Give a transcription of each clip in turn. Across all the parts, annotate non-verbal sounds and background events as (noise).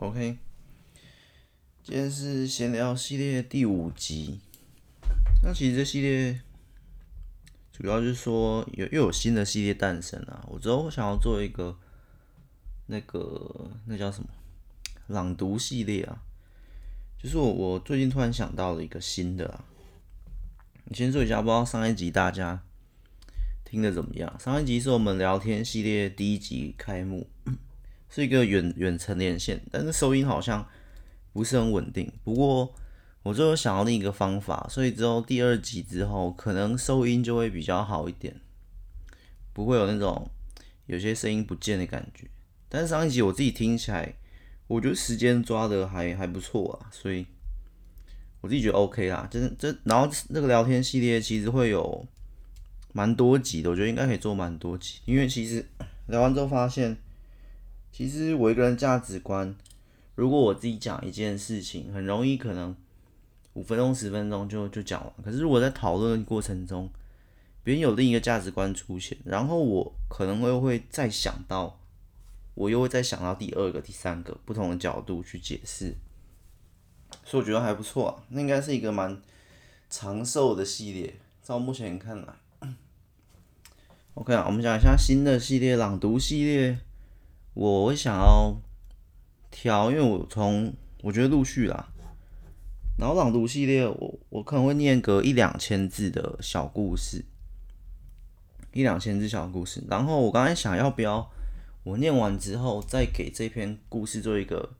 OK，今天是闲聊系列第五集。那其实这系列主要就是说有又有新的系列诞生啊。我之后想要做一个那个那叫什么朗读系列啊，就是我我最近突然想到了一个新的啊。你先说一下，不知道上一集大家听的怎么样？上一集是我们聊天系列第一集开幕。是一个远远程连线，但是收音好像不是很稳定。不过我就想要另一个方法，所以之后第二集之后，可能收音就会比较好一点，不会有那种有些声音不见的感觉。但是上一集我自己听起来，我觉得时间抓得还还不错啊，所以我自己觉得 OK 啦。就是这，然后那个聊天系列其实会有蛮多集的，我觉得应该可以做蛮多集，因为其实聊完之后发现。其实我一个人价值观，如果我自己讲一件事情，很容易可能五分钟、十分钟就就讲完。可是如果在讨论过程中，别人有另一个价值观出现，然后我可能会会再想到，我又会再想到第二个、第三个不同的角度去解释，所以我觉得还不错啊。那应该是一个蛮长寿的系列，照目前看来。OK 啊，我们讲一下新的系列——朗读系列。我会想要挑，因为我从我觉得陆续啦，然后朗读系列我，我可能会念个一两千字的小故事，一两千字小故事。然后我刚才想要不要我念完之后再给这篇故事做一个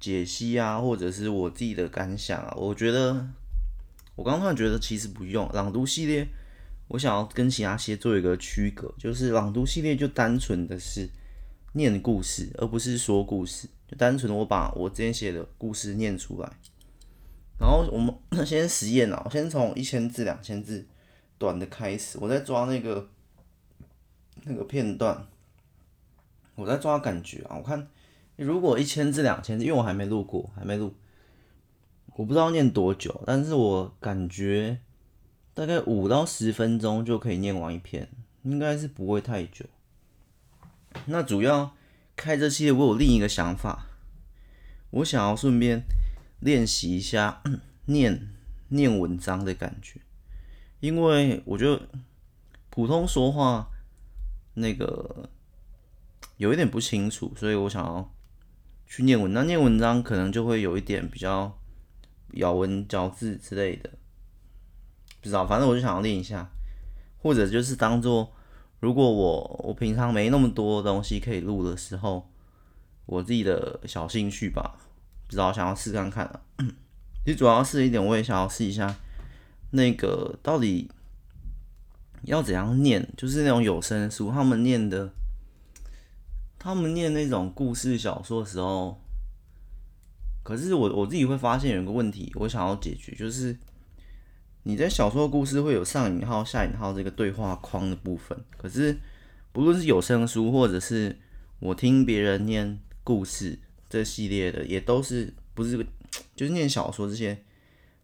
解析啊，或者是我自己的感想啊？我觉得我刚突然觉得其实不用朗读系列，我想要跟其他些做一个区隔，就是朗读系列就单纯的是。念故事，而不是说故事，就单纯的我把我之前写的故事念出来。然后我们 (coughs) 先实验啊，我先从一千字、两千字短的开始，我在抓那个那个片段，我在抓感觉啊。我看如果一千字、两千字，因为我还没录过，还没录，我不知道念多久，但是我感觉大概五到十分钟就可以念完一篇，应该是不会太久。那主要开这系列，我有另一个想法，我想要顺便练习一下 (clears throat) 念念文章的感觉，因为我觉得普通说话那个有一点不清楚，所以我想要去念文章。念文章可能就会有一点比较咬文嚼字之类的，不知道，反正我就想要练一下，或者就是当做。如果我我平常没那么多东西可以录的时候，我自己的小兴趣吧，不知道想要试看看啊。(clears throat) 其实主要是一点，我也想要试一下那个到底要怎样念，就是那种有声书，他们念的，他们念那种故事小说的时候，可是我我自己会发现有一个问题，我想要解决就是。你在小说故事会有上引号、下引号这个对话框的部分，可是不论是有声书或者是我听别人念故事这系列的，也都是不是就是念小说这些，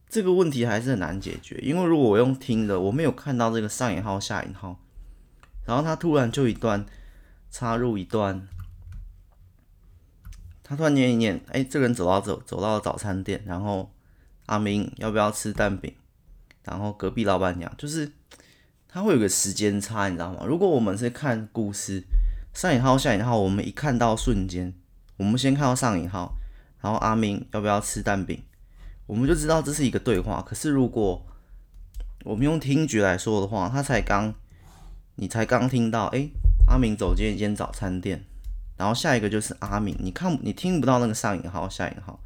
这个问题还是很难解决。因为如果我用听的，我没有看到这个上引号、下引号，然后他突然就一段插入一段，他突然念一念，哎，这个人走到走走到了早餐店，然后阿明要不要吃蛋饼？然后隔壁老板娘就是，他会有个时间差，你知道吗？如果我们是看故事，上引号下引号，我们一看到瞬间，我们先看到上引号，然后阿明要不要吃蛋饼，我们就知道这是一个对话。可是如果我们用听觉来说的话，他才刚，你才刚听到，诶，阿明走进一间早餐店，然后下一个就是阿明，你看你听不到那个上引号下引号，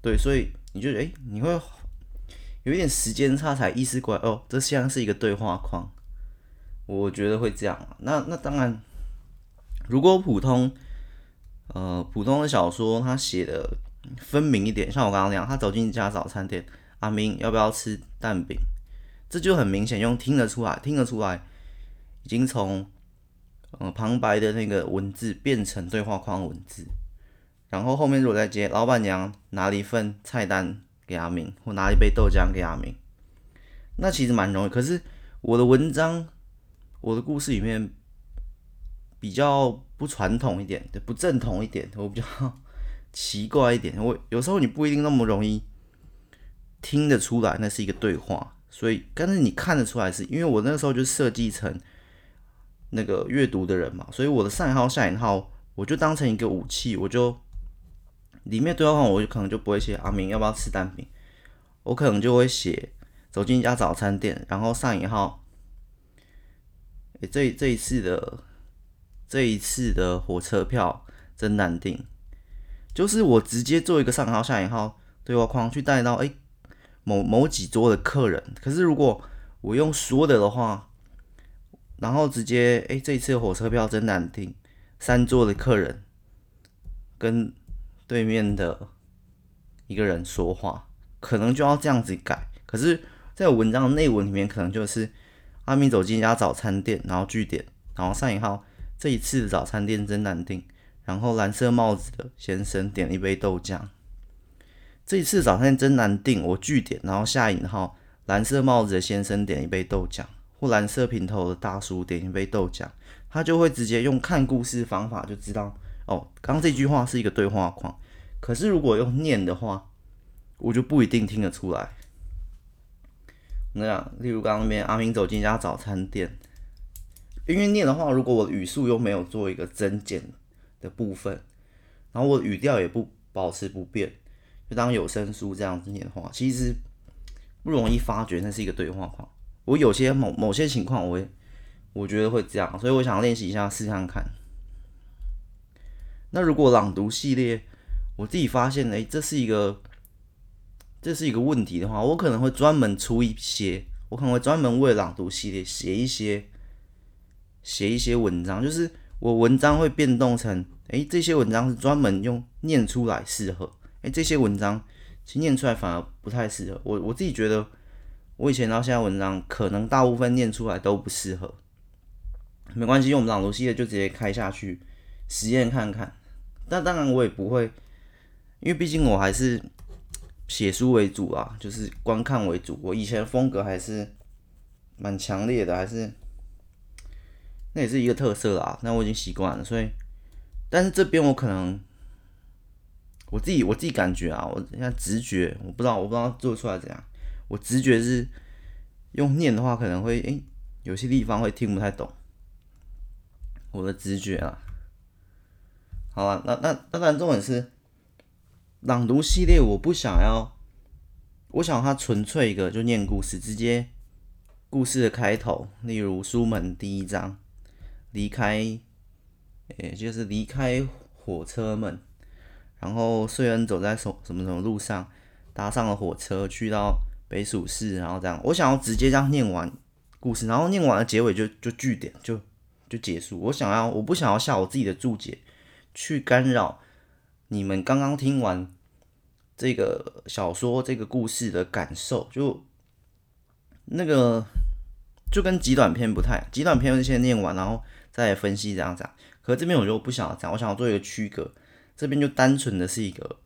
对，所以你就诶，你会。有一点时间差才意识过来哦，这像是一个对话框，我觉得会这样。那那当然，如果普通呃普通的小说，他写的分明一点，像我刚刚那样，他走进一家早餐店，阿明要不要吃蛋饼？这就很明显用听得出来，听得出来已经从呃旁白的那个文字变成对话框文字，然后后面如果再接老板娘拿了一份菜单。给阿明，或拿一杯豆浆给阿明，那其实蛮容易。可是我的文章，我的故事里面比较不传统一点，对，不正统一点。我比较奇怪一点。我有时候你不一定那么容易听得出来，那是一个对话。所以，但是你看得出来是，因为我那时候就设计成那个阅读的人嘛，所以我的上引号下引号，我就当成一个武器，我就里面对话框，我就可能就不会写阿明要不要吃蛋饼，我可能就会写走进一家早餐店，然后上引号，诶，这这一次的这一次的火车票真难订，就是我直接做一个上引号下引号对话框去带到诶。某某几桌的客人，可是如果我用说的的话，然后直接哎，这一次的火车票真难订，三桌的客人跟对面的一个人说话，可能就要这样子改。可是，在文章的内文里面，可能就是阿明走进一家早餐店，然后句点，然后上引号，这一次的早餐店真难订，然后蓝色帽子的先生点了一杯豆浆。这一次早餐真难订，我句点，然后下引号，蓝色帽子的先生点一杯豆浆，或蓝色平头的大叔点一杯豆浆，他就会直接用看故事方法就知道，哦，刚刚这句话是一个对话框，可是如果用念的话，我就不一定听得出来。那样，例如刚刚那边阿明走进一家早餐店，因为念的话，如果我的语速又没有做一个增减的部分，然后我的语调也不保持不变。就当有声书这样子念的话，其实不容易发觉那是一个对话框。我有些某某些情况，我会我觉得会这样，所以我想练习一下试看看。那如果朗读系列，我自己发现，哎，这是一个这是一个问题的话，我可能会专门出一些，我可能会专门为朗读系列写一些写一些文章，就是我文章会变动成，哎，这些文章是专门用念出来适合。哎，这些文章其实念出来反而不太适合我。我自己觉得，我以前到现在文章可能大部分念出来都不适合。没关系，用我们朗读系列就直接开下去实验看看。但当然我也不会，因为毕竟我还是写书为主啊，就是观看为主。我以前的风格还是蛮强烈的，还是那也是一个特色啦。那我已经习惯了，所以，但是这边我可能。我自己我自己感觉啊，我现在直觉，我不知道我不知道做出来怎样。我直觉是用念的话，可能会诶、有些地方会听不太懂。我的直觉啊，好吧，那那当然重点是朗读系列，我不想要，我想它纯粹一个就念故事，直接故事的开头，例如书门第一章，离开，也、就是离开火车门。然后虽恩走在什什么什么路上，搭上了火车去到北蜀市，然后这样，我想要直接这样念完故事，然后念完了结尾就就句点就就结束。我想要，我不想要下我自己的注解去干扰你们刚刚听完这个小说这个故事的感受，就那个就跟极短篇不太，极短篇先念完，然后再分析这样讲。可这边我就不想要这样，我想要做一个区隔。这边就单纯的是一个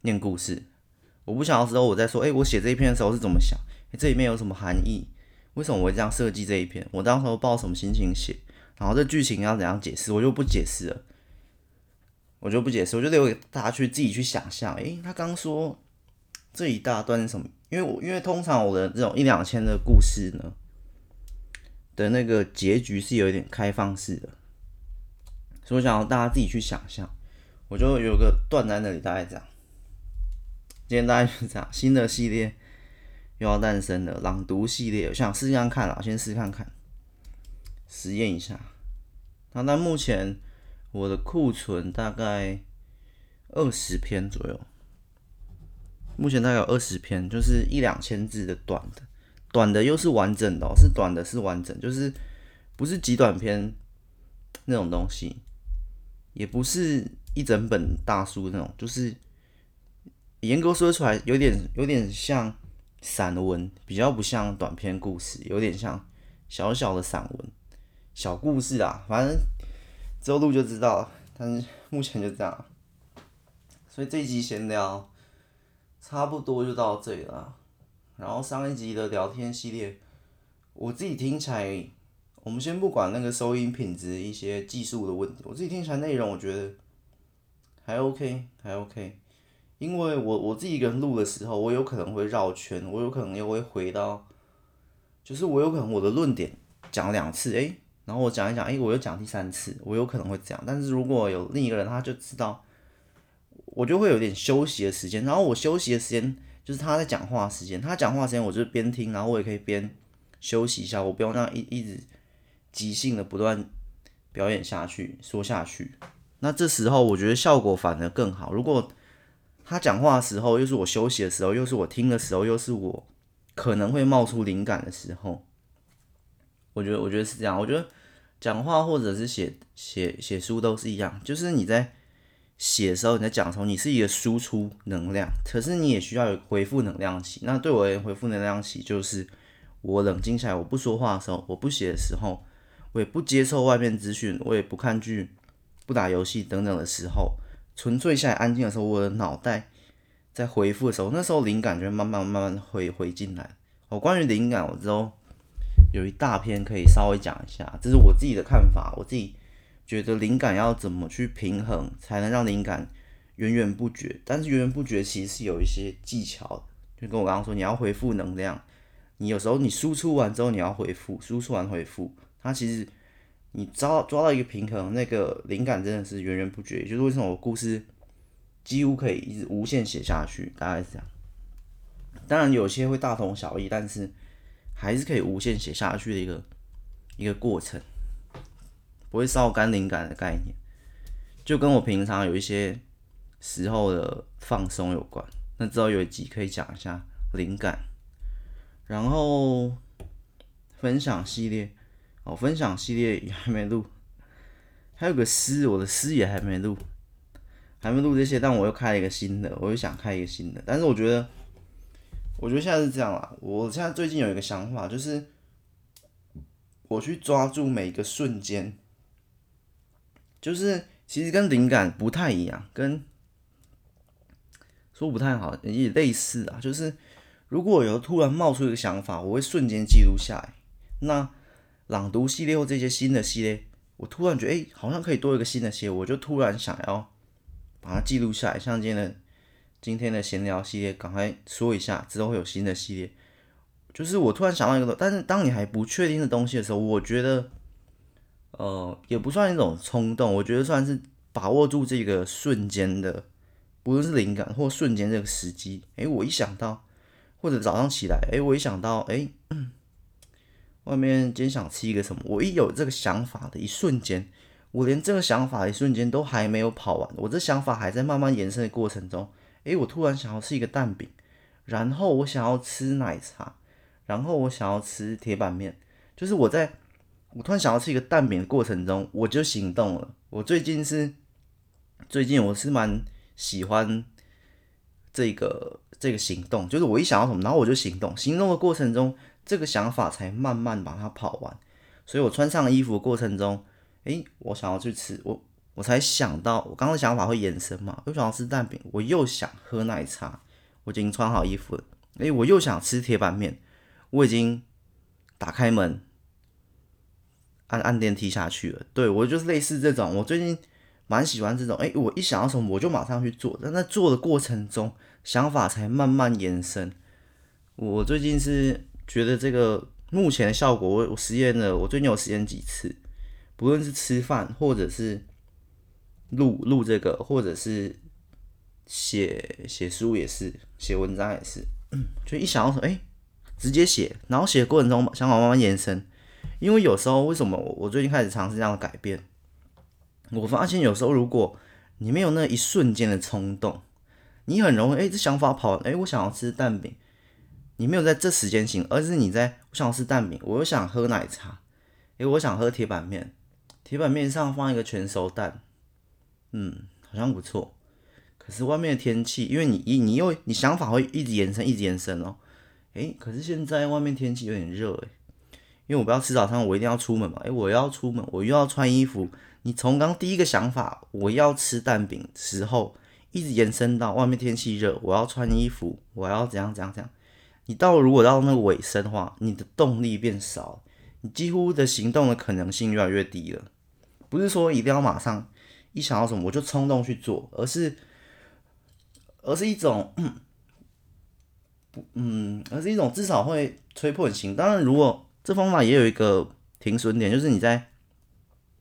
念故事，我不想要知道我在说，哎，我写这一篇的时候是怎么想，这里面有什么含义？为什么我会这样设计这一篇？我当时候抱什么心情写？然后这剧情要怎样解释？我就不解释了，我就不解释，我就留给大家去自己去想象。诶，他刚说这一大段是什么？因为我因为通常我的这种一两千的故事呢的那个结局是有一点开放式的，所以我想要大家自己去想象。我就有个断在那里，大概这样。今天大概就是这样，新的系列又要诞生了，朗读系列，我想试试看啦，先试看看，实验一下。那那目前我的库存大概二十篇左右，目前大概有二十篇，就是一两千字的短的，短的又是完整的，是短的是完整，就是不是极短篇那种东西，也不是。一整本大书那种，就是严格说出来，有点有点像散文，比较不像短篇故事，有点像小小的散文、小故事啊。反正之后录就知道，但是目前就这样。所以这一集闲聊差不多就到这里了。然后上一集的聊天系列，我自己听起来，我们先不管那个收音品质一些技术的问题，我自己听起来内容，我觉得。还 OK，还 OK。因为我我自己一个人录的时候，我有可能会绕圈，我有可能又会回到，就是我有可能我的论点讲两次，诶、然后我讲一讲，诶、欸，我又讲第三次，我有可能会这样。但是如果有另一个人，他就知道，我就会有点休息的时间。然后我休息的时间就是他在讲话时间，他讲话时间我就边听，然后我也可以边休息一下，我不用让一一直即兴的不断表演下去，说下去。那这时候我觉得效果反而更好。如果他讲话的时候，又是我休息的时候，又是我听的时候，又是我可能会冒出灵感的时候。我觉得，我觉得是这样。我觉得讲话或者是写写写书都是一样，就是你在写的时候，你在讲的时候，你是一个输出能量，可是你也需要有回复能量期。那对我而言，回复能量期就是我冷静下来，我不说话的时候，我不写的时候，我也不接受外面资讯，我也不看剧、不打游戏等等的时候。纯粹下来安静的时候，我的脑袋在回复的时候，那时候灵感就会慢慢慢慢回回进来。哦，关于灵感，我之后有一大篇可以稍微讲一下，这是我自己的看法。我自己觉得灵感要怎么去平衡，才能让灵感源源不绝。但是源源不绝其实是有一些技巧的，就跟我刚刚说，你要回复能量，你有时候你输出完之后你要回复，输出完回复，它其实。你抓抓到一个平衡，那个灵感真的是源源不绝。也就是为什么我故事几乎可以一直无限写下去，大概是这样。当然有些会大同小异，但是还是可以无限写下去的一个一个过程，不会烧干灵感的概念。就跟我平常有一些时候的放松有关。那之后有一集可以讲一下灵感，然后分享系列。哦，分享系列也还没录，还有个诗，我的诗也还没录，还没录这些，但我又开了一个新的，我又想开一个新的，但是我觉得，我觉得现在是这样啦，我现在最近有一个想法，就是我去抓住每一个瞬间，就是其实跟灵感不太一样，跟说不太好也类似啊，就是如果有突然冒出一个想法，我会瞬间记录下来，那。朗读系列或这些新的系列，我突然觉得，哎、好像可以多一个新的系列，我就突然想要把它记录下来。像今天的今天的闲聊系列，赶快说一下，之后会有新的系列。就是我突然想到一个，但是当你还不确定的东西的时候，我觉得，呃，也不算一种冲动，我觉得算是把握住这个瞬间的，不论是灵感或瞬间这个时机。哎、我一想到，或者早上起来，哎、我一想到，哎、外面今天想吃一个什么？我一有这个想法的一瞬间，我连这个想法的一瞬间都还没有跑完，我这想法还在慢慢延伸的过程中。诶，我突然想要吃一个蛋饼，然后我想要吃奶茶，然后我想要吃铁板面。就是我在我突然想要吃一个蛋饼的过程中，我就行动了。我最近是最近我是蛮喜欢这个这个行动，就是我一想到什么，然后我就行动。行动的过程中。这个想法才慢慢把它跑完，所以我穿上衣服的过程中，诶，我想要去吃，我我才想到，我刚刚的想法会延伸嘛，又想要吃蛋饼，我又想喝奶茶，我已经穿好衣服了，诶，我又想吃铁板面，我已经打开门，按按电梯下去了，对，我就是类似这种，我最近蛮喜欢这种，诶，我一想到什么我就马上去做，但在做的过程中，想法才慢慢延伸，我最近是。觉得这个目前的效果，我我实验了，我最近有实验几次，不论是吃饭，或者是录录这个，或者是写写书也是，写文章也是，(clears throat) 就一想到说，哎，直接写，然后写的过程中想法慢慢延伸，因为有时候为什么我最近开始尝试这样的改变，我发现有时候如果你没有那一瞬间的冲动，你很容易，哎，这想法跑，哎，我想要吃蛋饼。你没有在这时间行，而是你在我想要吃蛋饼，我又想喝奶茶，诶，我想喝铁板面，铁板面上放一个全熟蛋，嗯，好像不错。可是外面的天气，因为你一你又你想法会一直延伸，一直延伸哦。诶，可是现在外面天气有点热诶，因为我不要吃早餐，我一定要出门嘛。诶，我要出门，我又要穿衣服。你从刚第一个想法我要吃蛋饼时候，一直延伸到外面天气热，我要穿衣服，我要怎样怎样怎样。你到如果到那个尾声的话，你的动力变少，你几乎的行动的可能性越来越低了。不是说一定要马上一想到什么我就冲动去做，而是而是一种嗯，而是一种至少会催迫你行。当然，如果这方法也有一个停损点，就是你在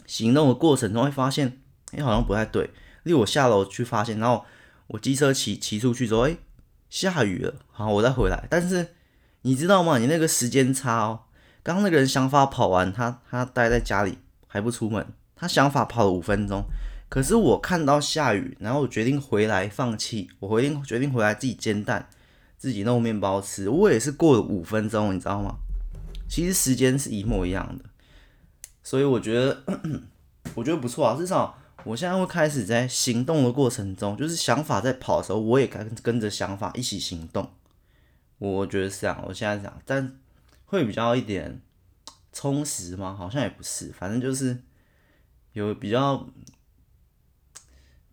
行动的过程中会发现，哎、好像不太对。例如我下楼去发现，然后我机车骑骑出去之后，哎、下雨了，好，我再回来。但是你知道吗？你那个时间差哦。刚刚那个人想法跑完，他他待在家里还不出门，他想法跑了五分钟。可是我看到下雨，然后我决定回来放弃，我决定决定回来自己煎蛋，自己弄面包吃。我也是过了五分钟，你知道吗？其实时间是一模一样的，所以我觉得 (coughs) 我觉得不错啊，至少。我现在会开始在行动的过程中，就是想法在跑的时候，我也跟跟着想法一起行动。我觉得是这样，我现在讲，但会比较一点充实吗？好像也不是，反正就是有比较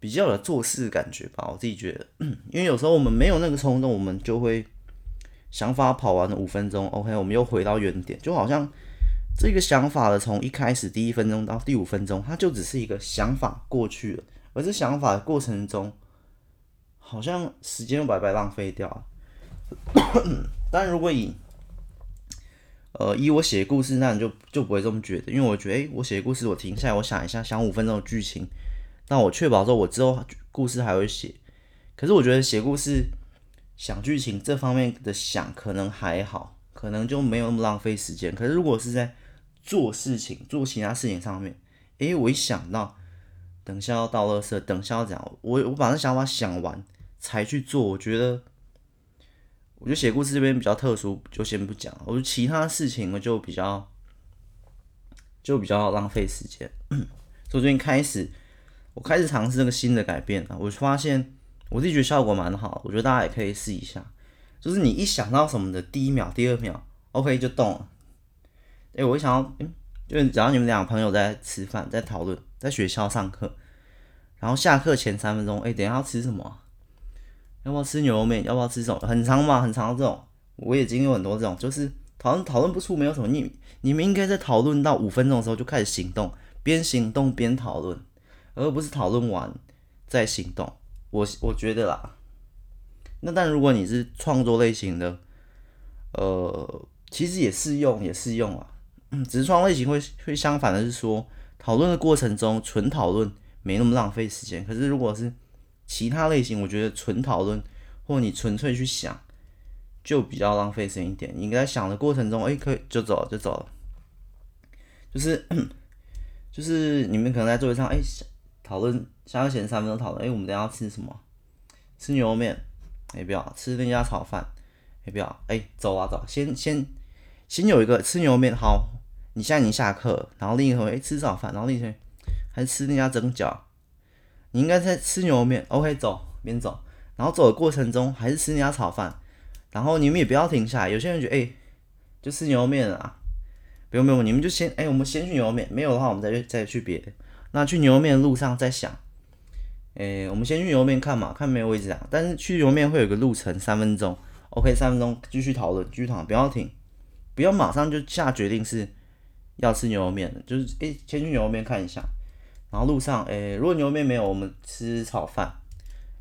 比较有做事的感觉吧。我自己觉得，(clears throat) 因为有时候我们没有那个冲动，我们就会想法跑完了五分钟，OK，我们又回到原点，就好像。这个想法的从一开始第一分钟到第五分钟，它就只是一个想法过去了，而这想法的过程中，好像时间又白白浪费掉了。(coughs) 但如果以呃以我写故事，那你就就不会这么觉得，因为我觉得，诶，我写故事，我停下来，我想一下，想五分钟的剧情，那我确保说，我之后故事还会写。可是我觉得写故事想剧情这方面的想，可能还好，可能就没有那么浪费时间。可是如果是在做事情、做其他事情上面，诶，我一想到等下要倒垃圾，等下要怎样，我我把那想法想完才去做。我觉得，我觉得写故事这边比较特殊，就先不讲。我觉得其他事情我就比较就比较浪费时间。(clears throat) 所以最近开始，我开始尝试这个新的改变啊，我发现我自己觉得效果蛮好，我觉得大家也可以试一下。就是你一想到什么的第一秒、第二秒，OK 就动了。哎、欸，我想要，嗯，就是只要你们两个朋友在吃饭，在讨论，在学校上课，然后下课前三分钟，哎、等一下要吃什么？要不要吃牛肉面？要不要吃什么？很长嘛，很长的这种，我也经历很多这种，就是讨论讨论不出没有什么，你你们应该在讨论到五分钟的时候就开始行动，边行动边讨论，而不是讨论完再行动。我我觉得啦，那但如果你是创作类型的，呃，其实也适用，也适用啊。只是创类型会会相反的是说，讨论的过程中纯讨论没那么浪费时间。可是如果是其他类型，我觉得纯讨论或你纯粹去想，就比较浪费时间一点。你在想的过程中，哎、可以就走了就走了。就是 (coughs) 就是你们可能在座位上，哎、欸，讨论下课前三分钟讨论，哎、我们等下要吃什么？吃牛肉面？哎、欸，不要吃那家炒饭？哎、欸，不要，哎、走啊走，先先先有一个吃牛肉面好。你现在已经下课，然后另一个同学吃早饭，然后另一个同学还吃那家蒸饺。你应该在吃牛肉面，OK，走边走，然后走的过程中还是吃那家炒饭，然后你们也不要停下来。有些人觉得，哎、就吃牛肉面啊，不用不用，你们就先，哎、我们先去牛肉面，没有的话我们再去再去别的。那去牛肉面的路上再想，哎、欸，我们先去牛肉面看嘛，看没有位置啊。但是去牛肉面会有个路程，三分钟，OK，三分钟继续讨论，继续讨论，不要停，不要马上就下决定是。要吃牛肉面的，就是诶、先去牛肉面看一下，然后路上诶、如果牛肉面没有，我们吃炒饭，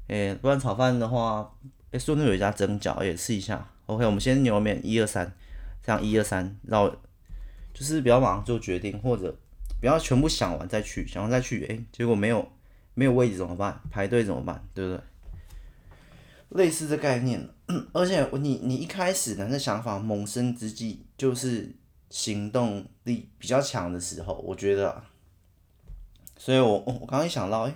诶、不然炒饭的话，诶、欸，顺路有一家蒸饺也试一下。OK，我们先牛肉面，一二三，这样一二三，然后就是不要马上做决定，或者不要全部想完再去，想完再去，哎、结果没有没有位置怎么办？排队怎么办？对不对？类似的概念，而且你你一开始的那想法萌生之际就是。行动力比较强的时候，我觉得、所以我我刚刚一想到，哎、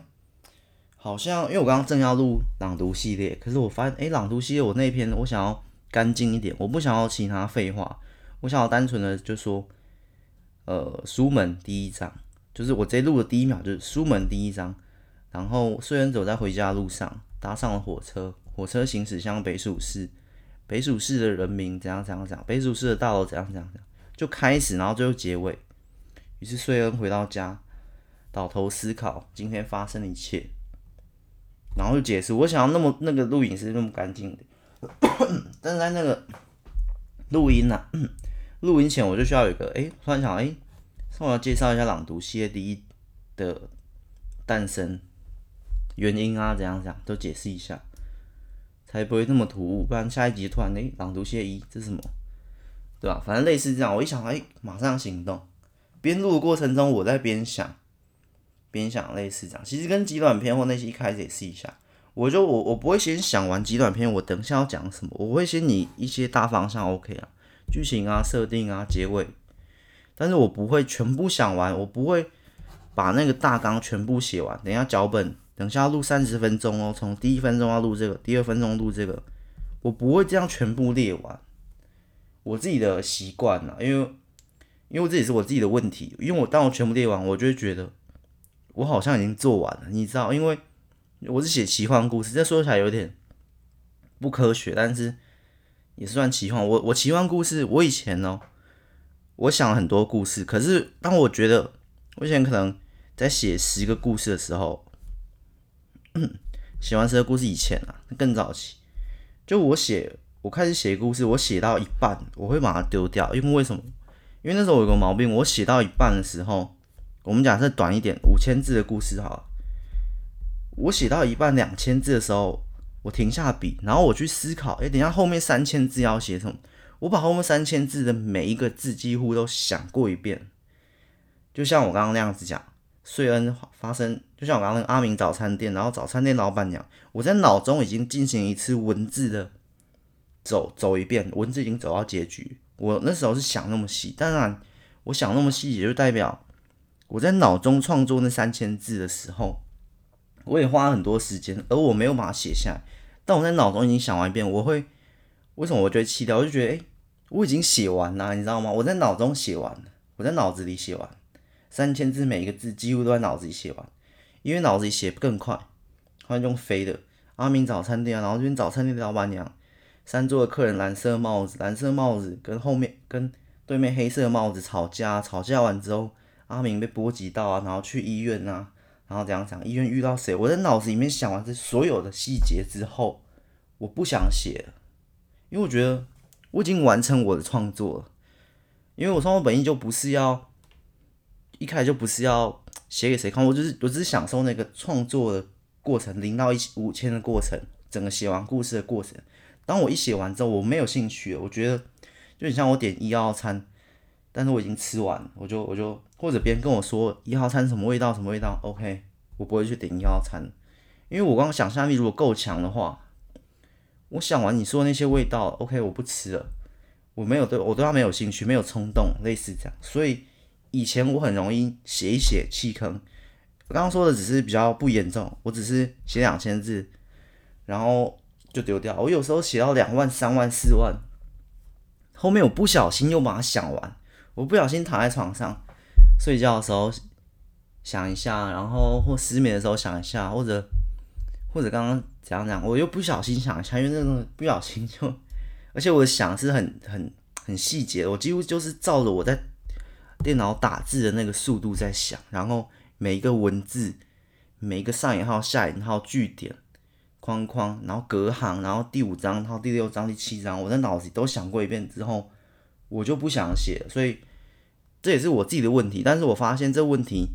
好像因为我刚刚正要录朗读系列，可是我发现，哎、朗读系列我那篇我想要干净一点，我不想要其他废话，我想要单纯的就说，呃，书门第一章，就是我直接录的第一秒就是书门第一章，然后虽然走在回家的路上，搭上了火车，火车行驶向北蜀市，北蜀市的人民怎样怎样怎样，北蜀市的大楼怎样怎样怎样。就开始，然后最后结尾。于是瑞恩回到家，倒头思考今天发生的一切，然后就解释。我想要那么那个录影是那么干净的，但是在那个录音呢、啊，录音前我就需要有一个哎，突然想哎，我要介绍一下朗读系列第一的诞生原因啊，怎样怎样都解释一下，才不会那么突兀。不然下一集突然诶、欸，朗读谢一，这是什么？对吧？反正类似这样，我一想哎、马上行动。边录的过程中，我在边想，边想类似这样。其实跟极短篇或那些一开始也试一下。我就我我不会先想完极短篇，我等一下要讲什么，我会先拟一些大方向，OK 啊，剧情啊、设定啊、结尾。但是我不会全部想完，我不会把那个大纲全部写完。等一下脚本，等下要录三十分钟哦，从第一分钟要录这个，第二分钟录这个，我不会这样全部列完。我自己的习惯呢，因为因为这也是我自己的问题，因为我当我全部列完，我就会觉得我好像已经做完了，你知道，因为。我是写奇幻故事，这说起来有点不科学，但是也算奇幻。我我奇幻故事，我以前呢，我想了很多故事，可是当我觉得我以前可能在写十个故事的时候，(coughs) 写完十个故事以前啊，更早期，就我写我开始写故事，我写到一半，我会把它丢掉，因为为什么？因为那时候我有个毛病，我写到一半的时候，我们假设短一点，五千字的故事好。我写到一半两千字的时候，我停下笔，然后我去思考，哎，等一下后面三千字要写什么？我把后面三千字的每一个字几乎都想过一遍，就像我刚刚那样子讲，瑞恩发生，就像我刚刚阿明早餐店，然后早餐店老板娘，我在脑中已经进行一次文字的走走一遍，文字已经走到结局。我那时候是想那么细，当然我想那么细，也就代表我在脑中创作那三千字的时候。我也花很多时间，而我没有把它写下来。但我在脑中已经想完一遍，我会为什么我觉得气掉？我就觉得，诶，我已经写完了，你知道吗？我在脑中写完，我在脑子里写完，三千字每一个字几乎都在脑子里写完，因为脑子里写更快，好像用飞的。阿明早餐店，然后这边早餐店的老板娘，三桌的客人蓝色帽子，蓝色帽子跟后面跟对面黑色帽子吵架，吵架完之后，阿明被波及到啊，然后去医院啊。然后这样讲，医院遇到谁？我在脑子里面想完这所有的细节之后，我不想写了，因为我觉得我已经完成我的创作了。因为我创作本意就不是要一开始就不是要写给谁看，我就是我只是享受那个创作的过程，零到一五千的过程，整个写完故事的过程。当我一写完之后，我没有兴趣了，我觉得就很像我点一二餐，但是我已经吃完，我就我就。或者别人跟我说一号餐什么味道什么味道，OK，我不会去点一号餐，因为我刚刚想象力如果够强的话，我想完你说的那些味道，OK，我不吃了，我没有对我对他没有兴趣，没有冲动，类似这样，所以以前我很容易写一写弃坑。我刚刚说的只是比较不严重，我只是写两千字，然后就丢掉。我有时候写到两万、三万、四万，后面我不小心又把它想完，我不小心躺在床上。睡觉的时候想一下，然后或失眠的时候想一下，或者或者刚刚怎样讲，我又不小心想一下，因为那种不小心就，(laughs) 而且我的想是很很很细节，我几乎就是照着我在电脑打字的那个速度在想，然后每一个文字，每一个上引号、下引号、句点、框框，然后隔行，然后第五章、然后第六章、第七章，我在脑子里都想过一遍之后，我就不想写，所以。这也是我自己的问题，但是我发现这问题，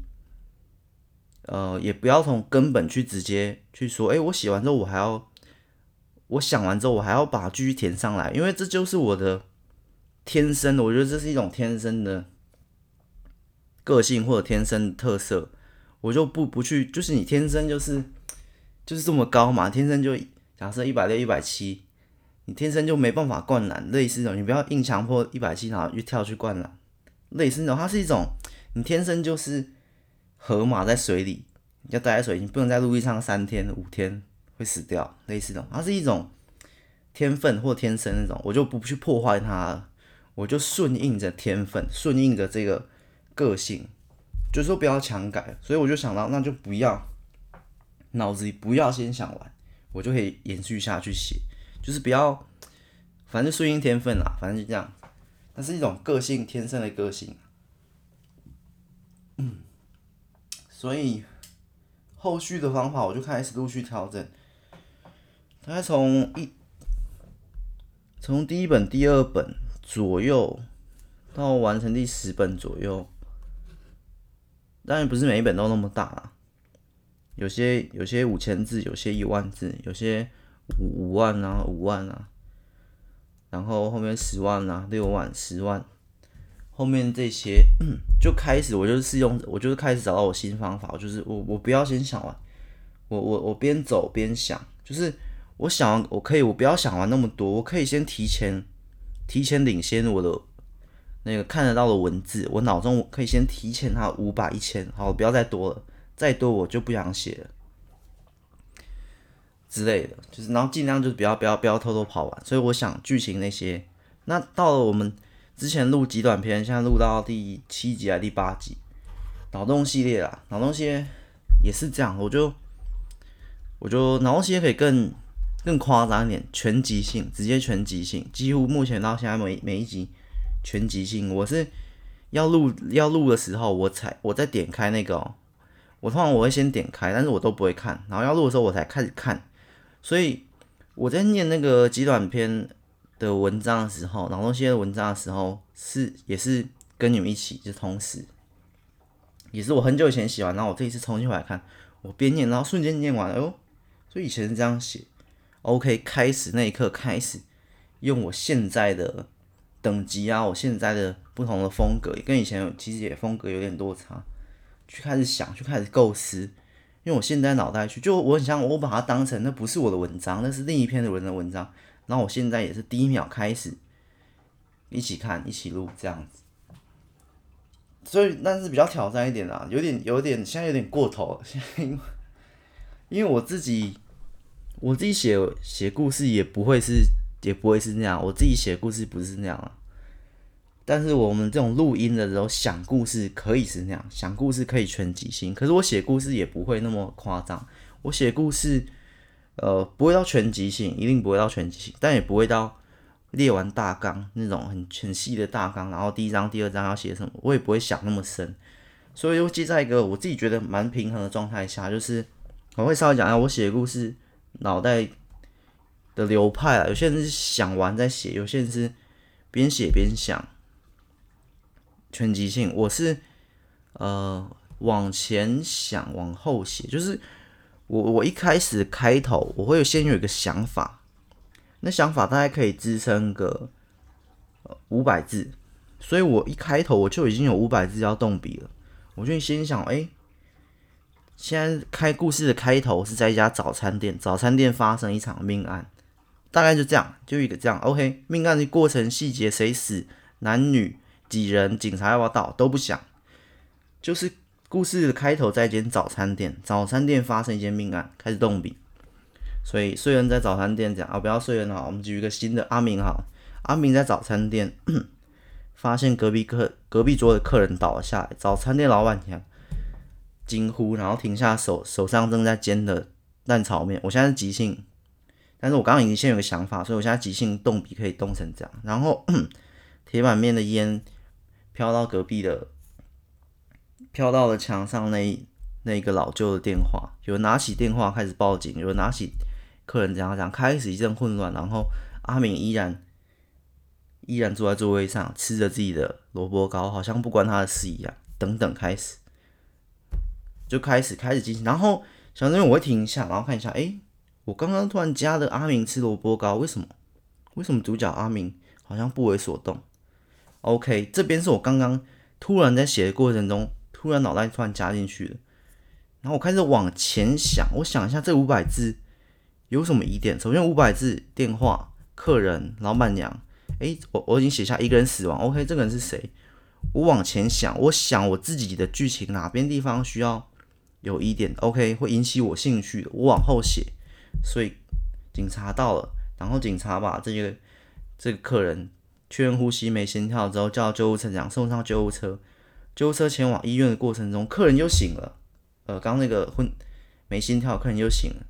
呃，也不要从根本去直接去说，哎，我写完之后我还要，我想完之后我还要把它继续填上来，因为这就是我的天生的，我觉得这是一种天生的个性或者天生的特色，我就不不去，就是你天生就是就是这么高嘛，天生就假设一百六一百七，你天生就没办法灌篮，类似这种，你不要硬强迫一百七，然后又跳去灌篮。类似那种，它是一种你天生就是河马在水里，要待在水里，你不能在陆地上三天五天会死掉。类似这种，它是一种天分或天生那种，我就不去破坏它了，我就顺应着天分，顺应着这个个性，就是说不要强改。所以我就想到，那就不要脑子里不要先想完，我就可以延续下去写，就是不要，反正顺应天分啦，反正就这样。那是一种个性，天生的个性。嗯，所以后续的方法我就开始陆续调整。大概从一从第一本、第二本左右到完成第十本左右，当然不是每一本都那么大啦。有些有些五千字，有些一万字，有些五五万啊，五万啊，然后后面十万啊，六万、十万，后面这些 (clears throat) 就开始，我就是用，我就是开始找到我新方法，就是我我不要先想完，我我我边走边想，就是我想我可以，我不要想完那么多，我可以先提前提前领先我的。那个看得到的文字，我脑中可以先提前它五百、一千，好，不要再多了，再多我就不想写了之类的，就是然后尽量就是不要不要不要偷偷跑完。所以我想剧情那些，那到了我们之前录极短片，现在录到第七集还第八集，脑洞系列啦，脑洞系列也是这样，我就我就脑洞系列可以更更夸张一点，全集性，直接全集性，几乎目前到现在每每一集。全集性，我是要录要录的时候，我才我再点开那个、哦，我通常我会先点开，但是我都不会看，然后要录的时候我才开始看，所以我在念那个极短篇的文章的时候，脑洞系列的文章的时候，是也是跟你们一起，就同时，也是我很久以前写完，然后我这一次重新回来看，我边念，然后瞬间念完了，哎，所以以前是这样写，OK，开始那一刻开始用我现在的。等级啊，我现在的不同的风格，跟以前其实也风格有点落差。去开始想，去开始构思，因为我现在脑袋去，就我很像我把它当成那不是我的文章，那是另一篇的人的文章。然后我现在也是第一秒开始一起看，一起录这样子。所以，但是比较挑战一点啦，有点有点现在有点过头了。现在因为因为我自己我自己写写故事也不会是。也不会是那样，我自己写故事不是那样啊。但是我们这种录音的时候想故事可以是那样，想故事可以全即兴。可是我写故事也不会那么夸张，我写故事，呃，不会到全即兴，一定不会到全即兴，但也不会到列完大纲那种很很细的大纲，然后第一章、第二章要写什么，我也不会想那么深。所以又记在一个我自己觉得蛮平衡的状态下，就是我会稍微讲一下我写故事脑袋的流派啊，有些人是想完再写，有些人是边写边想，全即兴。我是呃往前想，往后写，就是我我一开始开头我会先有一个想法，那想法大概可以支撑个五百字，所以我一开头我就已经有五百字要动笔了，我就先想，哎、现在开故事的开头是在一家早餐店，早餐店发生一场命案。大概就这样，就一个这样。OK，命案的过程细节，谁死，男女几人，警察要不要到都不想，就是故事的开头在一间早餐店，早餐店发生一件命案，开始动笔。所以睡人在早餐店讲啊，不要睡人哈，我们举一个新的阿明哈，阿明在早餐店 (coughs) 发现隔壁客隔壁桌的客人倒了下来，早餐店老板娘惊呼，然后停下手手上正在煎的蛋炒面。我现在是即兴。但是我刚刚已经先有个想法，所以我现在即兴动笔可以动成这样。然后 (coughs) 铁板面的烟飘到隔壁的，飘到了墙上那那个老旧的电话，有人拿起电话开始报警，有人拿起客人这样讲，开始一阵混乱。然后阿明依然依然坐在座位上吃着自己的萝卜糕，好像不关他的事一样。等等，开始就开始开始进行。然后小朋友我会停一下，然后看一下，哎。我刚刚突然加了阿明吃萝卜糕，为什么？为什么主角阿明好像不为所动？OK，这边是我刚刚突然在写的过程中，突然脑袋突然加进去了，然后我开始往前想，我想一下这五百字有什么疑点？首先五百字，电话、客人、老板娘，诶，我我已经写下一个人死亡，OK，这个人是谁？我往前想，我想我自己的剧情哪边地方需要有疑点？OK，会引起我兴趣的，我往后写。所以警察到了，然后警察把这个这个客人确认呼吸没心跳之后，叫救护车长送上救护车。救护车前往医院的过程中，客人又醒了。呃，刚那个昏没心跳，客人又醒了。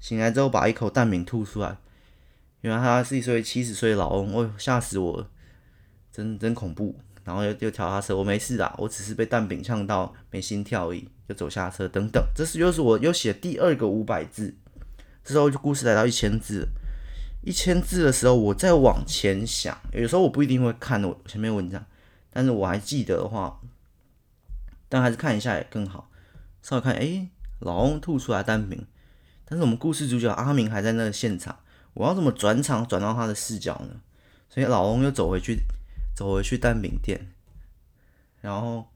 醒来之后把一口蛋饼吐出来，原来他是一岁七十岁的老翁，哦，吓死我了，真真恐怖。然后又又调下车，我没事啦，我只是被蛋饼呛到没心跳而已，就走下车等等。这是又是我又写第二个五百字。这时候就故事来到一千字，一千字的时候，我再往前想，有时候我不一定会看我前面文章，但是我还记得的话，但还是看一下也更好。稍微看，哎，老翁吐出来蛋饼，但是我们故事主角阿明还在那个现场，我要怎么转场转到他的视角呢？所以老翁又走回去，走回去蛋饼店，然后，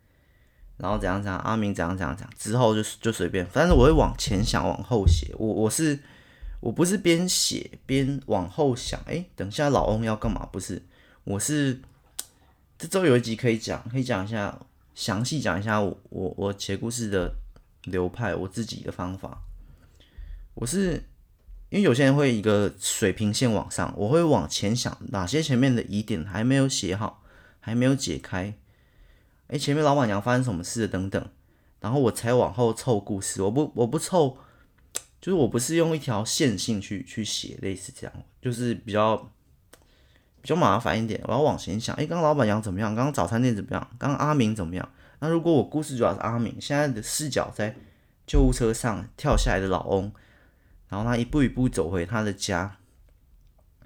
然后怎样怎样，阿明怎样怎样怎样，之后就就随便，反正我会往前想，往后写。我我是我不是边写边往后想，哎，等下老翁要干嘛？不是，我是这周有一集可以讲，可以讲一下。详细讲一下我我我写故事的流派，我自己的方法。我是因为有些人会一个水平线往上，我会往前想哪些前面的疑点还没有写好，还没有解开。哎，前面老板娘发生什么事等等，然后我才往后凑故事。我不我不凑，就是我不是用一条线性去去写，类似这样，就是比较。比较麻烦一点，我要往前想。哎，刚刚老板娘怎么样？刚刚早餐店怎么样？刚刚阿明怎么样？那如果我故事主要是阿明，现在的视角在救护车上跳下来的老翁，然后他一步一步走回他的家。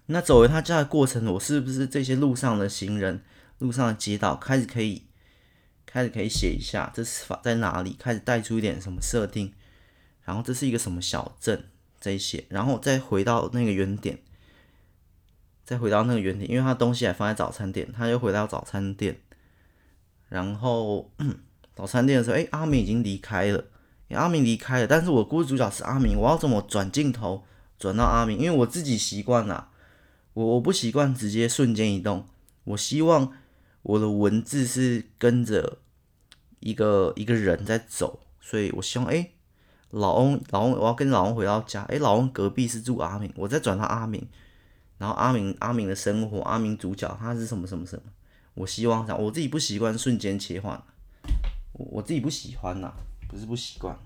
那走回他家的过程，我是不是这些路上的行人、路上的街道开始可以开始可以写一下这是法在哪里？开始带出一点什么设定？然后这是一个什么小镇？这一些，然后再回到那个原点。再回到那个原点，因为他东西还放在早餐店，他又回到早餐店，然后 (clears throat) 早餐店的时候，哎，阿明已经离开了，阿明离开了，但是我故事主角是阿明，我要怎么转镜头转到阿明？因为我自己习惯了，我我不习惯直接瞬间移动，我希望我的文字是跟着一个一个人在走，所以我希望，哎，老翁老翁，我要跟老翁回到家，哎，老翁隔壁是住阿明，我再转到阿明。然后阿明阿明的生活，阿明主角他是什么什么什么？我希望这样，我自己不习惯瞬间切换，我我自己不喜欢呐，不是不习惯，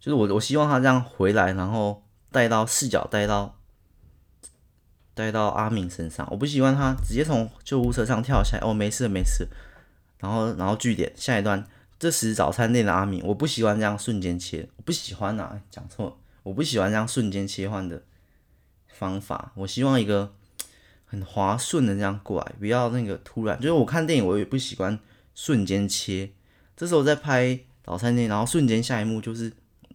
就是我我希望他这样回来，然后带到视角带到带到阿明身上，我不喜欢他直接从救护车上跳下来，哦，没事没事，然后然后据点下一段，这时早餐店的阿明，我不喜欢这样瞬间切，我不喜欢呐，讲错。我不喜欢这样瞬间切换的方法，我希望一个很滑顺的这样过来，不要那个突然。就是我看电影，我也不喜欢瞬间切。这时候在拍早餐店，然后瞬间下一幕就是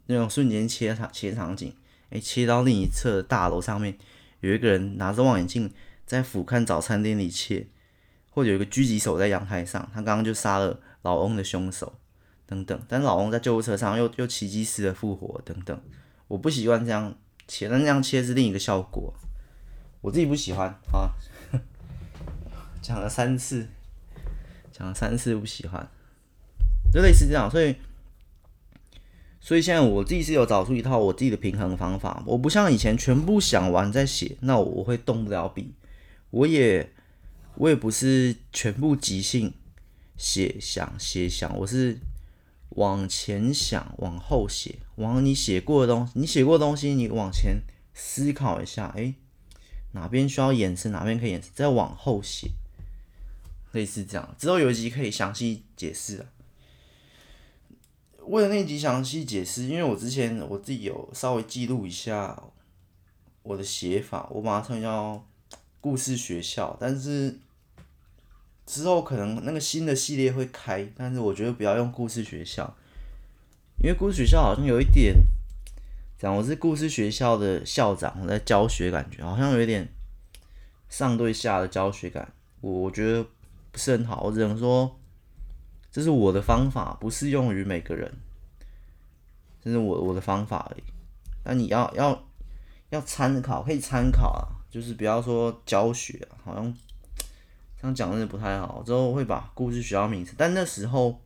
那种瞬间切场切场景，哎，切到另一侧大楼上面有一个人拿着望远镜在俯瞰早餐店里切，或者有一个狙击手在阳台上，他刚刚就杀了老翁的凶手等等。但老翁在救护车上又又奇迹似的复活等等。我不习惯这样切，但这样切是另一个效果，我自己不喜欢啊。讲了三次，讲了三次不喜欢，就类似这样，所以，所以现在我自己是有找出一套我自己的平衡方法。我不像以前全部想完再写，那我，我会动不了笔。我也，我也不是全部即兴写想写想，我是。往前想，往后写，往你写过的东西，你写过的东西，你往前思考一下，哎，哪边需要延伸，哪边可以延伸，再往后写，类似这样。之后有一集可以详细解释啊。为了那集详细解释，因为我之前我自己有稍微记录一下我的写法，我马上要故事学校，但是。之后可能那个新的系列会开，但是我觉得不要用故事学校，因为故事学校好像有一点，讲我是故事学校的校长，我在教学感觉好像有一点上对下的教学感，我我觉得不是很好，我只能说这是我的方法，不适用于每个人，这是我我的方法而已。那你要要要参考，可以参考啊，就是不要说教学，好像。这样讲真的不太好，之后会把故事学校名词，但那时候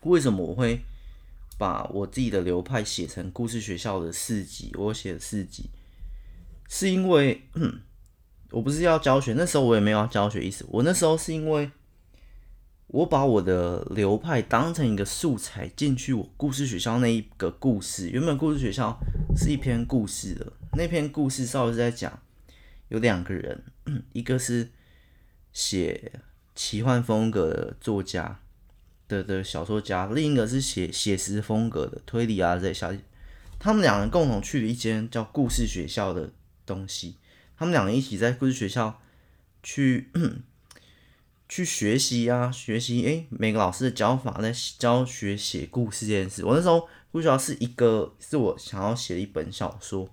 为什么我会把我自己的流派写成故事学校的四级？我写四级，是因为 (clears throat) 我不是要教学，那时候我也没有要教学意思。我那时候是因为我把我的流派当成一个素材进去，我故事学校那一个故事，原本故事学校是一篇故事的，那篇故事稍微是在讲有两个人，(clears throat) 一个是。写奇幻风格的作家的的小说家，另一个是写写实风格的推理啊这些小，他们两人共同去了一间叫故事学校的东西，他们两个一起在故事学校去 (clears throat) 去学习啊，学习诶、每个老师的教法在教学写故事这件事。我那时候故事主要是一个，是我想要写的一本小说，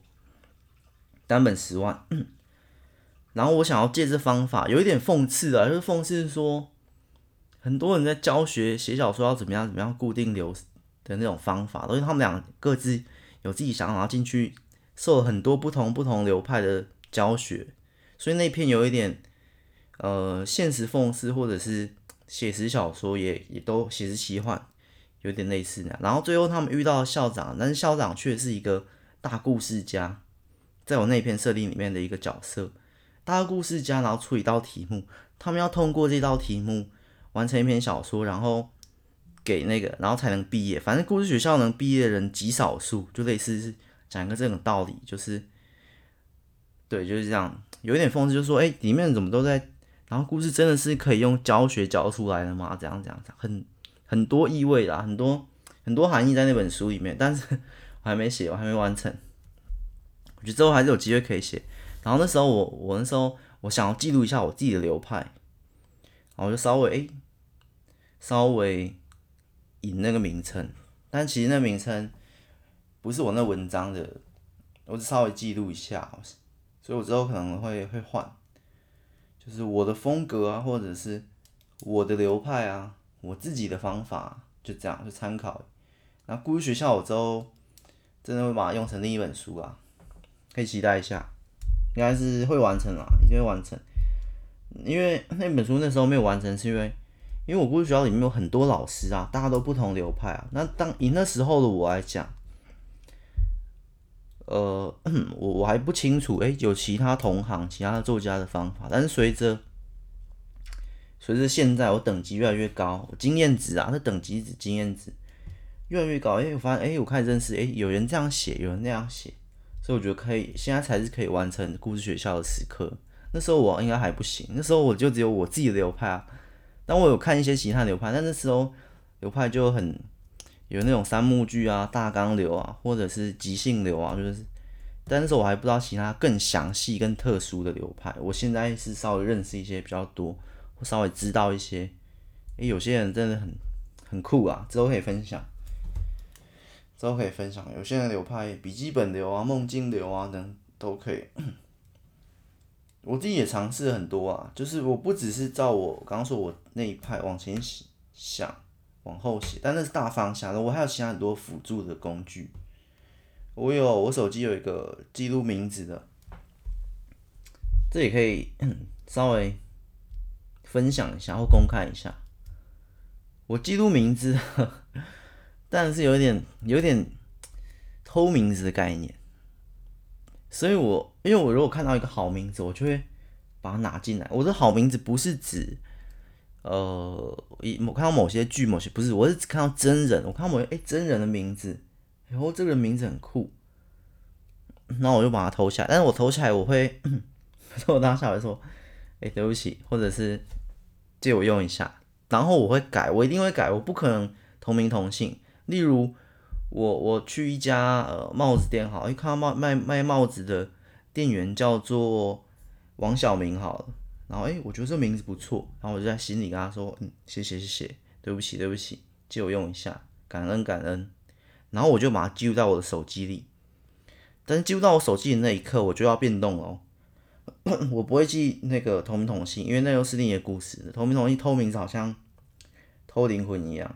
单本十万。(clears throat) 然后我想要借这方法，有一点讽刺啊，就是讽刺说，很多人在教学写小说要怎么样怎么样固定流的那种方法，都是他们俩各自有自己想法进去，受了很多不同不同流派的教学，所以那篇有一点。呃，现实讽刺或者是写实小说也也都写实奇幻，有点类似的。然后最后他们遇到校长，但是校长却是一个大故事家，在我那篇设定里面的一个角色，大故事家，然后出一道题目，他们要通过这道题目完成一篇小说，然后给那个，然后才能毕业。反正故事学校能毕业的人极少数，就类似是讲一个这种道理，就是对，就是这样，有一点讽刺，就是说，哎，里面怎么都在。然后故事真的是可以用教学教出来的吗？怎样怎样这样，很很多意味啦，很多很多含义在那本书里面，但是我还没写，我还没完成。我觉得之后还是有机会可以写。然后那时候我我那时候我想要记录一下我自己的流派，然后我就稍微稍微引那个名称，但其实那名称不是我那文章的，我只稍微记录一下，所以我之后可能会会换。就是我的风格啊，或者是我的流派啊，我自己的方法，就这样就参考。那故事学校我之后真的会把它用成另一本书啊，可以期待一下，应该是会完成啦，一定会完成。因为那本书那时候没有完成，是因为因为我故事学校里面有很多老师啊，大家都不同流派啊。那当以那时候的我来讲，呃，(clears throat) 我我还不清楚，诶、欸，有其他同行、其他作家的方法，但是随着随着现在我等级越来越高，经验值啊，那等级值、经验值越来越高，诶、欸，我发现，诶、欸，我开始认识，诶、欸，有人这样写，有人那样写，所以我觉得可以，现在才是可以完成故事学校的时刻。那时候我应该还不行，那时候我就只有我自己的流派啊，但我有看一些其他流派，但那时候流派就很。有那种三幕剧啊、大纲流啊，或者是即兴流啊，就是，但是我还不知道其他更详细、更特殊的流派。我现在是稍微认识一些比较多，或稍微知道一些。诶，有些人真的很很酷啊，之后可以分享，都可以分享。有些人流派笔记本流啊、梦境流啊等都可以。(clears throat) 我自己也尝试很多啊，就是我不只是照我刚刚说我那一派往前想。往后写，但那是大方向的。我还有其他很多辅助的工具。我有，我手机有一个记录名字的，这也可以 (clears throat) 稍微分享一下或公开一下。我记录名字，但是有点有点偷名字的概念。所以我因为我如果看到一个好名字，我就会把它拿进来。我的好名字不是指。呃，一我看到某些剧，某些不是，我是只看到真人。我看到某些哎、真人的名字，然后这个名字很酷，那我就把它偷下来。但是我偷下来，我会，(coughs) 我当下会说，哎、对不起，或者是借我用一下。然后我会改，我一定会改，我不可能同名同姓。例如，我我去一家呃帽子店，好，一看到帽卖卖帽子的店员叫做王小明，好了。然后诶，我觉得这名字不错，然后我就在心里跟他说，嗯，谢谢谢谢，对不起对不起，借我用一下，感恩感恩。然后我就把它记录在我的手机里，但是记录到我手机的那一刻，我就要变动了，(coughs) 我不会记那个同名同姓，因为那又是另一个故事。同名同姓偷名字好像偷灵魂一样，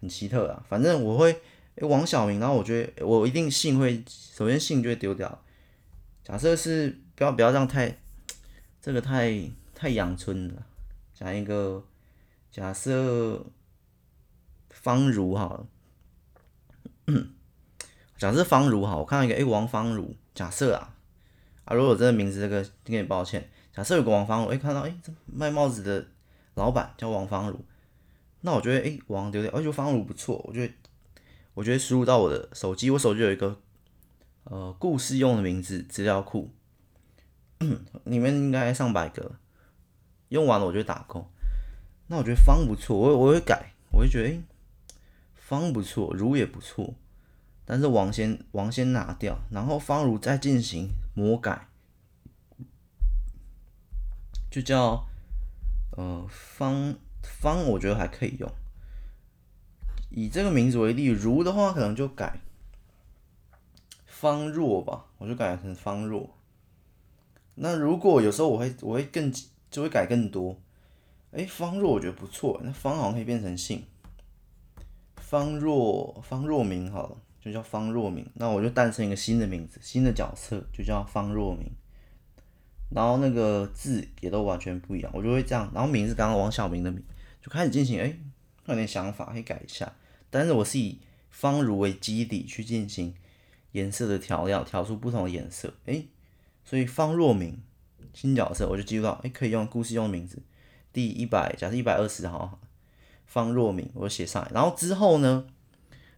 很奇特啊。反正我会诶，王小明，然后我觉得我一定姓会，首先姓就会丢掉。假设是不要不要这样太。这个太太阳春了，讲一个假设方如好了，假设方如好，我看到一个哎王方如，假设啊啊，如果我真的名字这个，有点抱歉。假设有个王方如，哎看到哎这卖帽子的老板叫王方如，那我觉得哎王丢掉，而且方如不错，我觉得我觉得输入到我的手机，我手机有一个呃故事用的名字资料库。里面应该上百个，用完了我就打勾。那我觉得方不错，我我会改，我会觉得诶，方不错，如也不错，但是王先王先拿掉，然后方如再进行魔改，就叫呃，方方我觉得还可以用。以这个名字为例，如的话可能就改方若吧，我就改成方若。那如果有时候我会我会更就会改更多。哎，方若我觉得不错，那方好像可以变成姓。方若方若明好了，就叫方若明。那我就诞生一个新的名字，新的角色就叫方若明。然后那个字也都完全不一样，我就会这样。然后名字刚刚王小明的名就开始进行，哎，有点想法可以改一下。但是我是以方如为基底去进行颜色的调料，调出不同的颜色。哎，所以方若明新角色我就记录到，哎，可以用故事用名字，第一百，假设一百二十号，方若明我写上来。然后之后呢，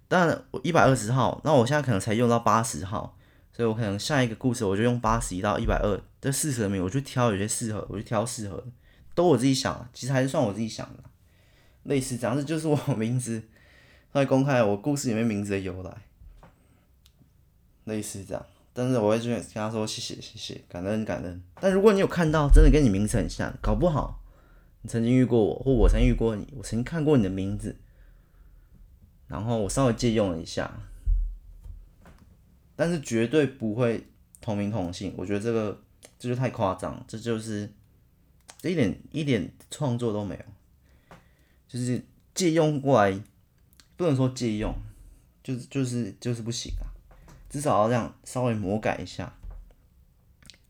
当然我一百二十号，那我现在可能才用到八十号。所以我可能下一个故事我就用八十一到一百二这四十名，我就挑有些适合，我就挑适合的，都我自己想，其实还是算我自己想的，类似这样，这就是我名字在公开我故事里面名字的由来，类似这样。但是我会去跟他说谢谢谢谢，感恩感恩。但如果你有看到真的跟你名字很像，搞不好你曾经遇过我，或我曾遇过你，我曾经看过你的名字，然后我稍微借用了一下。但是绝对不会同名同姓，我觉得这个这就太夸张，这就是这一点一点创作都没有，就是借用过来，不能说借用，就是就是就是不行啊，至少要这样稍微魔改一下。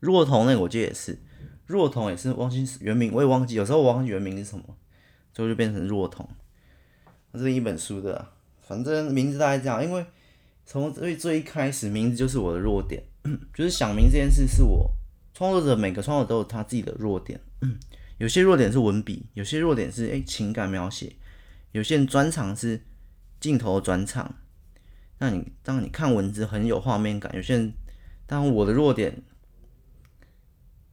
若彤那个我记得也是，若彤也是忘记原名，我也忘记，有时候我忘记原名是什么，最后就变成若彤。这是一本书的，反正名字大概这样，因为。从最最一开始，名字就是我的弱点，就是想名这件事是我创作者，每个创作者都有他自己的弱点，(clears throat) 有些弱点是文笔，有些弱点是诶、欸、情感描写，有些人专长是镜头转场，让你让你看文字很有画面感，有些人，但我的弱点，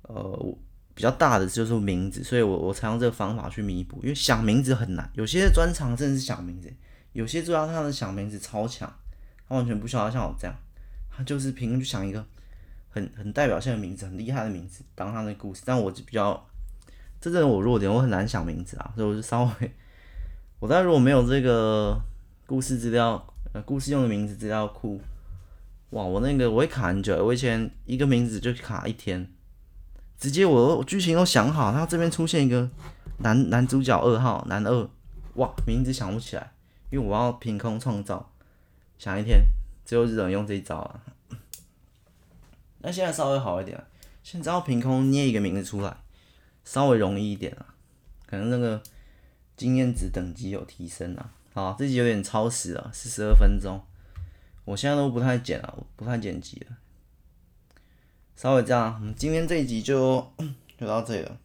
呃，比较大的就是名字，所以我我才用这个方法去弥补，因为想名字很难，有些专长真的是想名字，有些作家他的想名字超强。他完全不需要像我这样，他就是凭空就想一个很很代表性的名字，很厉害的名字当他的故事。但我就比较，这是我弱点，我很难想名字啊，所以我就稍微，我当然如果没有这个故事资料，呃，故事用的名字资料库，哇，我那个我会卡很久，我以前一个名字就卡一天，直接我剧情都想好，然后这边出现一个男男主角二号男二，哇，名字想不起来，因为我要凭空创造。想一天，最后只能用这一招了。那现在稍微好一点，现在要凭空捏一个名字出来，稍微容易一点了。可能那个经验值等级有提升了。好，这集有点超时了，四十二分钟。我现在都不太剪了，我不太剪辑了。稍微这样，今天这一集就 (coughs) 就到这里了。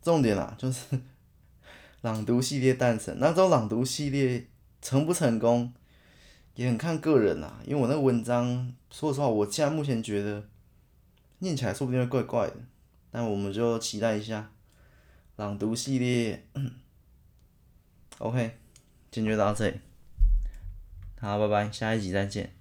重点啊，就是 (laughs) 朗读系列诞生。那这朗读系列成不成功？也很看个人啦，因为我那个文章，说实话，我现在目前觉得念起来说不定会怪怪的，但我们就期待一下朗读系列。OK，今天就到这里，好，拜拜，下一集再见。